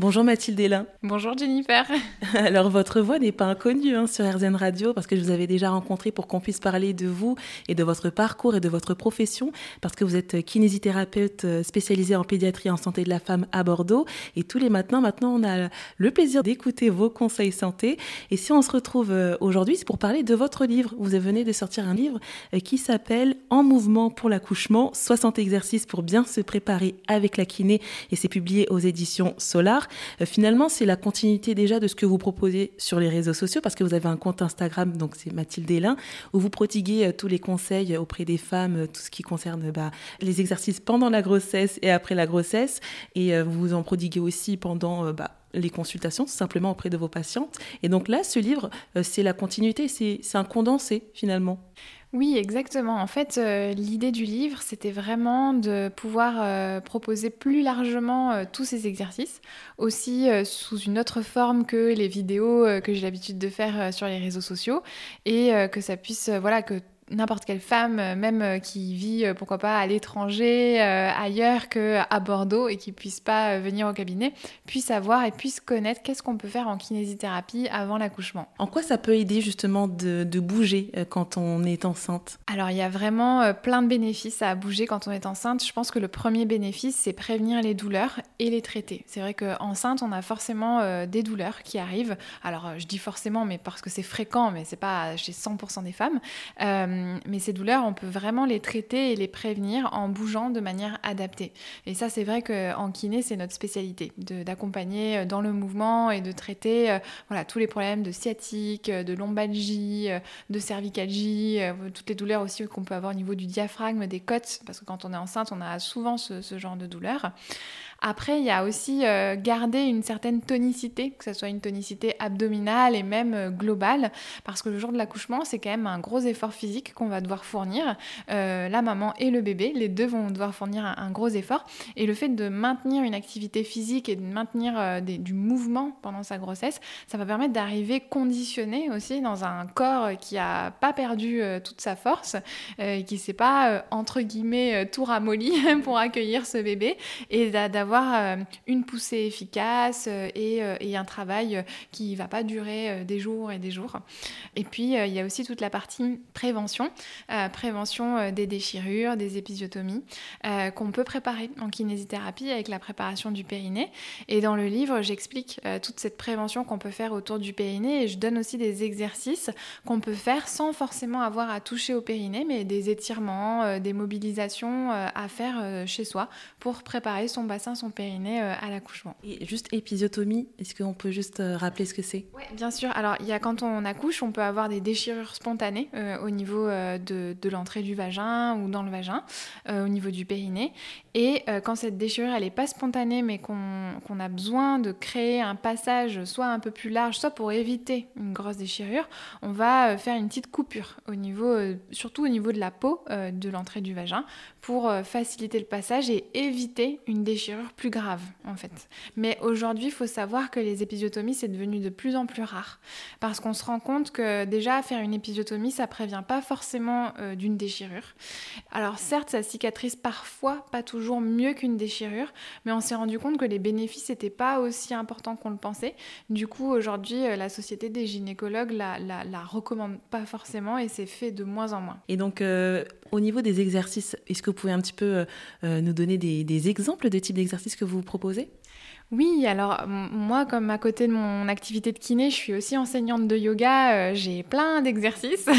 Bonjour Mathilde Hélin. Bonjour Jennifer. Alors votre voix n'est pas inconnue hein, sur RZN Radio parce que je vous avais déjà rencontré pour qu'on puisse parler de vous et de votre parcours et de votre profession parce que vous êtes kinésithérapeute euh, spécialisée en pédiatrie et en santé de la femme à Bordeaux et tous les matins maintenant on a le plaisir d'écouter vos conseils santé et si on se retrouve euh, aujourd'hui c'est pour parler de votre livre. Vous venez de sortir un livre euh, qui s'appelle En mouvement pour l'accouchement 60 exercices pour bien se préparer avec la kiné et c'est publié aux éditions Solar. Euh, finalement, c'est la continuité déjà de ce que vous proposez sur les réseaux sociaux, parce que vous avez un compte Instagram, donc c'est Mathilde Hélin, où vous prodiguez euh, tous les conseils auprès des femmes, euh, tout ce qui concerne bah, les exercices pendant la grossesse et après la grossesse, et vous en prodiguez aussi pendant... Bah, les consultations, simplement auprès de vos patientes. Et donc là, ce livre, c'est la continuité, c'est un condensé finalement. Oui, exactement. En fait, euh, l'idée du livre, c'était vraiment de pouvoir euh, proposer plus largement euh, tous ces exercices, aussi sous une autre forme que les vidéos que j'ai l'habitude de faire sur les réseaux sociaux, et que ça puisse, voilà, que n'importe quelle femme, euh, même euh, qui vit, euh, pourquoi pas, à l'étranger, ailleurs qu'à Bordeaux et qui puisse pas venir au cabinet, puisse avoir et puisse connaître qu'est-ce qu'on peut faire en kinésithérapie avant l'accouchement. En quoi ça peut aider justement de, bouger quand on est enceinte? Alors il y a vraiment plein de bénéfices à bouger quand on est enceinte. Je pense que le premier bénéfice, c'est prévenir les douleurs et les traiter. C'est vrai qu'enceinte, on a forcément des douleurs qui arrivent. Alors je dis forcément, mais parce que c'est fréquent, mais c'est pas chez 100% des femmes. Euh, mais ces douleurs, on peut vraiment les traiter et les prévenir en bougeant de manière adaptée. Et ça, c'est vrai qu'en kiné, c'est notre spécialité, d'accompagner euh, dans le mouvement et de traiter euh, voilà, tous les problèmes de sciatique, de lombalgie, de cervicalgie, toutes les douleurs aussi qu'on peut avoir au niveau du diaphragme, des côtes, parce que quand on est enceinte, on a souvent ce, ce genre de douleurs. Après, il y a aussi euh, garder une certaine tonicité, que ce soit une tonicité abdominale et même euh, globale, parce que le jour de l'accouchement, c'est quand même un gros effort physique qu'on va devoir fournir. Euh, la maman et le bébé, les deux vont devoir fournir un, gros effort. Et le fait de maintenir une activité physique et de maintenir du mouvement pendant sa grossesse, ça va permettre d'arriver conditionné aussi dans un corps qui n'a pas perdu toute sa force, qui s'est pas, entre guillemets, tout ramolli pour accueillir ce bébé, et d'avoir avoir euh, une poussée efficace euh, euh, et, un travail qui va pas durer des jours et des jours. Et puis, il y a aussi toute la partie prévention, prévention des déchirures, des épisiotomies, qu'on peut préparer en kinésithérapie avec la préparation du périnée. Et dans le livre, j'explique toute cette prévention qu'on peut faire autour du périnée et je donne aussi des exercices qu'on peut faire sans forcément avoir à toucher au périnée, mais des étirements, des mobilisations à faire chez soi pour préparer son bassin son périnée euh, à l'accouchement. Et juste épisiotomie, est-ce qu'on peut juste euh, rappeler ce que c'est? Oui, bien sûr. Alors, il y a quand on accouche, on peut avoir des déchirures spontanées euh, au niveau de, de l'entrée du vagin ou dans le vagin, au niveau du périnée. Et quand cette déchirure, elle n'est pas spontanée, mais qu'on a besoin de créer un passage soit un peu plus large, soit pour éviter une grosse déchirure, on va faire une petite coupure au niveau, surtout au niveau de la peau de l'entrée du vagin, pour faciliter le passage et éviter une déchirure plus grave en fait. Mais aujourd'hui, il faut savoir que les épisiotomies, c'est devenu de plus en plus rare. Parce qu'on se rend compte que déjà, faire une épisiotomie, ça prévient pas forcément euh, d'une déchirure. Alors certes, ça cicatrise parfois pas toujours mieux qu'une déchirure, mais on s'est rendu compte que les bénéfices n'étaient pas aussi importants qu'on le pensait. Du coup, aujourd'hui, euh, la Société des gynécologues la, la, recommande pas forcément et c'est fait de moins en moins. Et donc, euh, au niveau des exercices, est-ce que vous pouvez un petit peu nous donner des, des exemples de types d'exercices que vous proposez? Oui, alors moi, comme à côté de mon activité de kiné, je suis aussi enseignante de yoga, euh, j'ai plein d'exercices.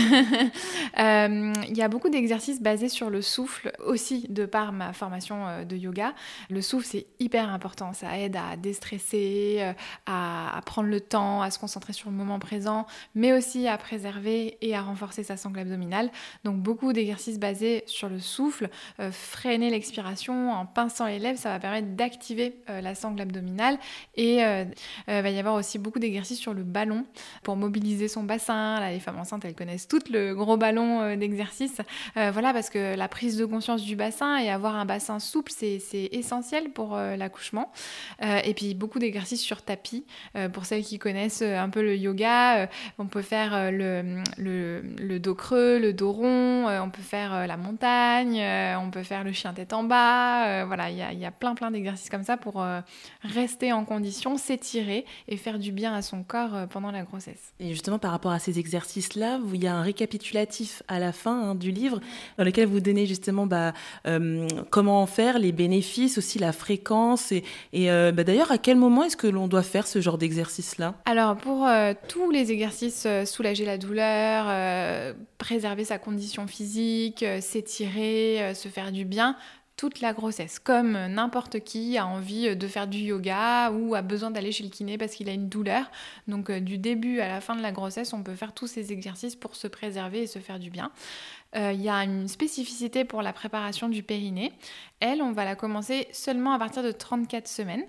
Euh, il y a beaucoup d'exercices basés sur le souffle aussi, de par ma formation euh, de yoga. Le souffle, c'est hyper important, ça aide à déstresser, à, prendre le temps, à se concentrer sur le moment présent, mais aussi à préserver et à renforcer sa sangle abdominale. Donc beaucoup d'exercices basés sur le souffle, freiner l'expiration en pinçant les lèvres, ça va permettre d'activer la sangle abdominale et il euh, euh, va y avoir aussi beaucoup d'exercices sur le ballon pour mobiliser son bassin. Les femmes enceintes, elles connaissent tout le gros ballon euh, d'exercice. voilà, parce que la prise de conscience du bassin et avoir un bassin souple, c'est essentiel pour l'accouchement. et puis beaucoup d'exercices sur tapis. pour celles qui connaissent un peu le yoga, on peut faire le, le, dos creux, le dos rond, on peut faire la montagne, on peut faire le chien tête en bas. voilà, il y a, y a, plein plein d'exercices comme ça pour rester en condition, s'étirer et faire du bien à son corps euh, pendant la grossesse. Et justement, par rapport à ces exercices-là, il y a un récapitulatif à la fin hein, du livre dans lequel vous donnez justement bah, euh, comment en faire, les bénéfices, aussi la fréquence. Et, et euh, bah, d'ailleurs, à quel moment est-ce que l'on doit faire ce genre d'exercice-là? Alors, pour tous les exercices, soulager la douleur, préserver sa condition physique, s'étirer, se faire du bien, toute la grossesse, comme n'importe qui a envie de faire du yoga ou a besoin d'aller chez le kiné parce qu'il a une douleur. Donc euh, du début à la fin de la grossesse, on peut faire tous ces exercices pour se préserver et se faire du bien. Euh, il y a une spécificité pour la préparation du périnée. Elle, on va la commencer seulement à partir de 34 semaines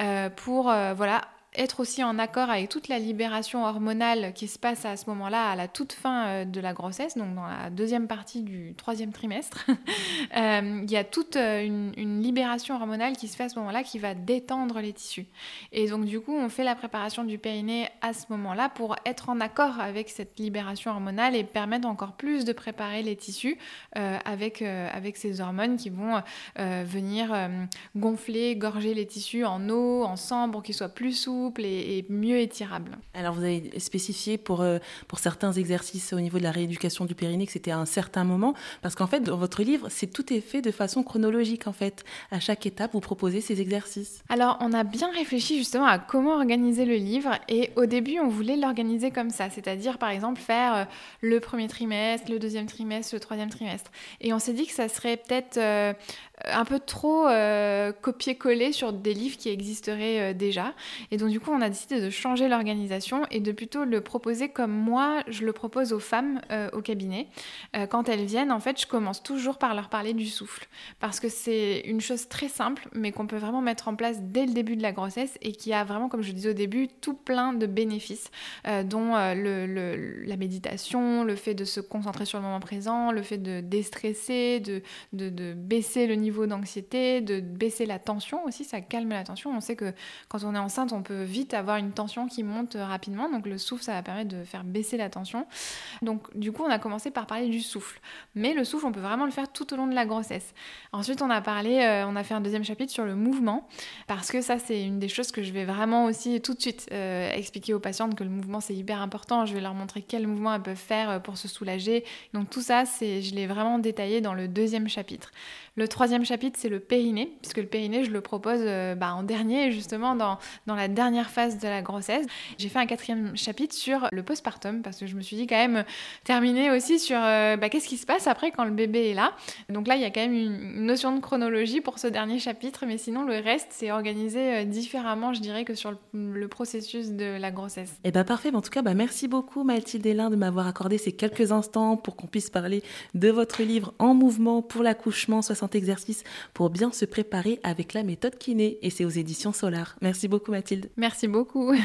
euh, pour voilà être aussi en accord avec toute la libération hormonale qui se passe à ce moment-là, à la toute fin euh, de la grossesse, donc dans la deuxième partie du troisième trimestre, euh, il y a toute euh, une, libération hormonale qui se fait à ce moment-là qui va détendre les tissus. Et donc du coup, on fait la préparation du périnée à ce moment-là pour être en accord avec cette libération hormonale et permettre encore plus de préparer les tissus avec, avec ces hormones qui vont venir gonfler, gorger les tissus en eau, en sang pour qu'ils soient plus souples et, mieux étirable. Alors vous avez spécifié pour, euh, pour certains exercices au niveau de la rééducation du périnée que c'était à un certain moment, parce qu'en fait dans votre livre c'est tout est fait de façon chronologique en fait. À chaque étape vous proposez ces exercices. Alors on a bien réfléchi justement à comment organiser le livre et au début on voulait l'organiser comme ça, c'est-à-dire par exemple faire euh, le premier trimestre, le deuxième trimestre, le troisième trimestre. Et on s'est dit que ça serait peut-être euh, un peu trop copier-coller sur des livres qui existeraient déjà. Et donc du coup, on a décidé de changer l'organisation et de plutôt le proposer comme moi, je le propose aux femmes euh, au cabinet. Euh, quand elles viennent, en fait, je commence toujours par leur parler du souffle. Parce que c'est une chose très simple, mais qu'on peut vraiment mettre en place dès le début de la grossesse et qui a vraiment, comme je disais au début, tout plein de bénéfices, euh, dont la méditation, le fait de se concentrer sur le moment présent, le fait de déstresser, de, de baisser le niveau d'anxiété, de baisser la tension aussi, ça calme la tension. On sait que quand on est enceinte, on peut vite avoir une tension qui monte rapidement. Donc le souffle, ça va permettre de faire baisser la tension. Donc du coup, on a commencé par parler du souffle. Mais le souffle, on peut vraiment le faire tout au long de la grossesse. Ensuite, on a parlé, euh, on a fait un deuxième chapitre sur le mouvement, parce que ça, c'est une des choses que je vais vraiment aussi tout de suite euh, expliquer aux patientes que le mouvement, c'est hyper important. Je vais leur montrer quels mouvements elles peuvent faire euh, pour se soulager. Donc tout ça, c'est, je l'ai vraiment détaillé dans le deuxième chapitre. Le troisième chapitre, c'est le périnée, puisque le périnée, je le propose bah, en dernier, justement, dans, dans la dernière phase de la grossesse. J'ai fait un quatrième chapitre sur le postpartum parce que je me suis dit quand même terminer aussi sur euh, bah, qu'est-ce qui se passe après quand le bébé est là. Donc là, il y a quand même une notion de chronologie pour ce dernier chapitre, mais sinon le reste, c'est organisé euh, différemment, je dirais, que sur le, processus de la grossesse. Et eh bah parfait, en tout cas, bah, merci beaucoup Mathilde Hélin de m'avoir accordé ces quelques instants pour qu'on puisse parler de votre livre En mouvement pour l'accouchement, 60 exercices pour bien se préparer avec la méthode kiné et c'est aux éditions Solar. Merci beaucoup Mathilde. Merci beaucoup.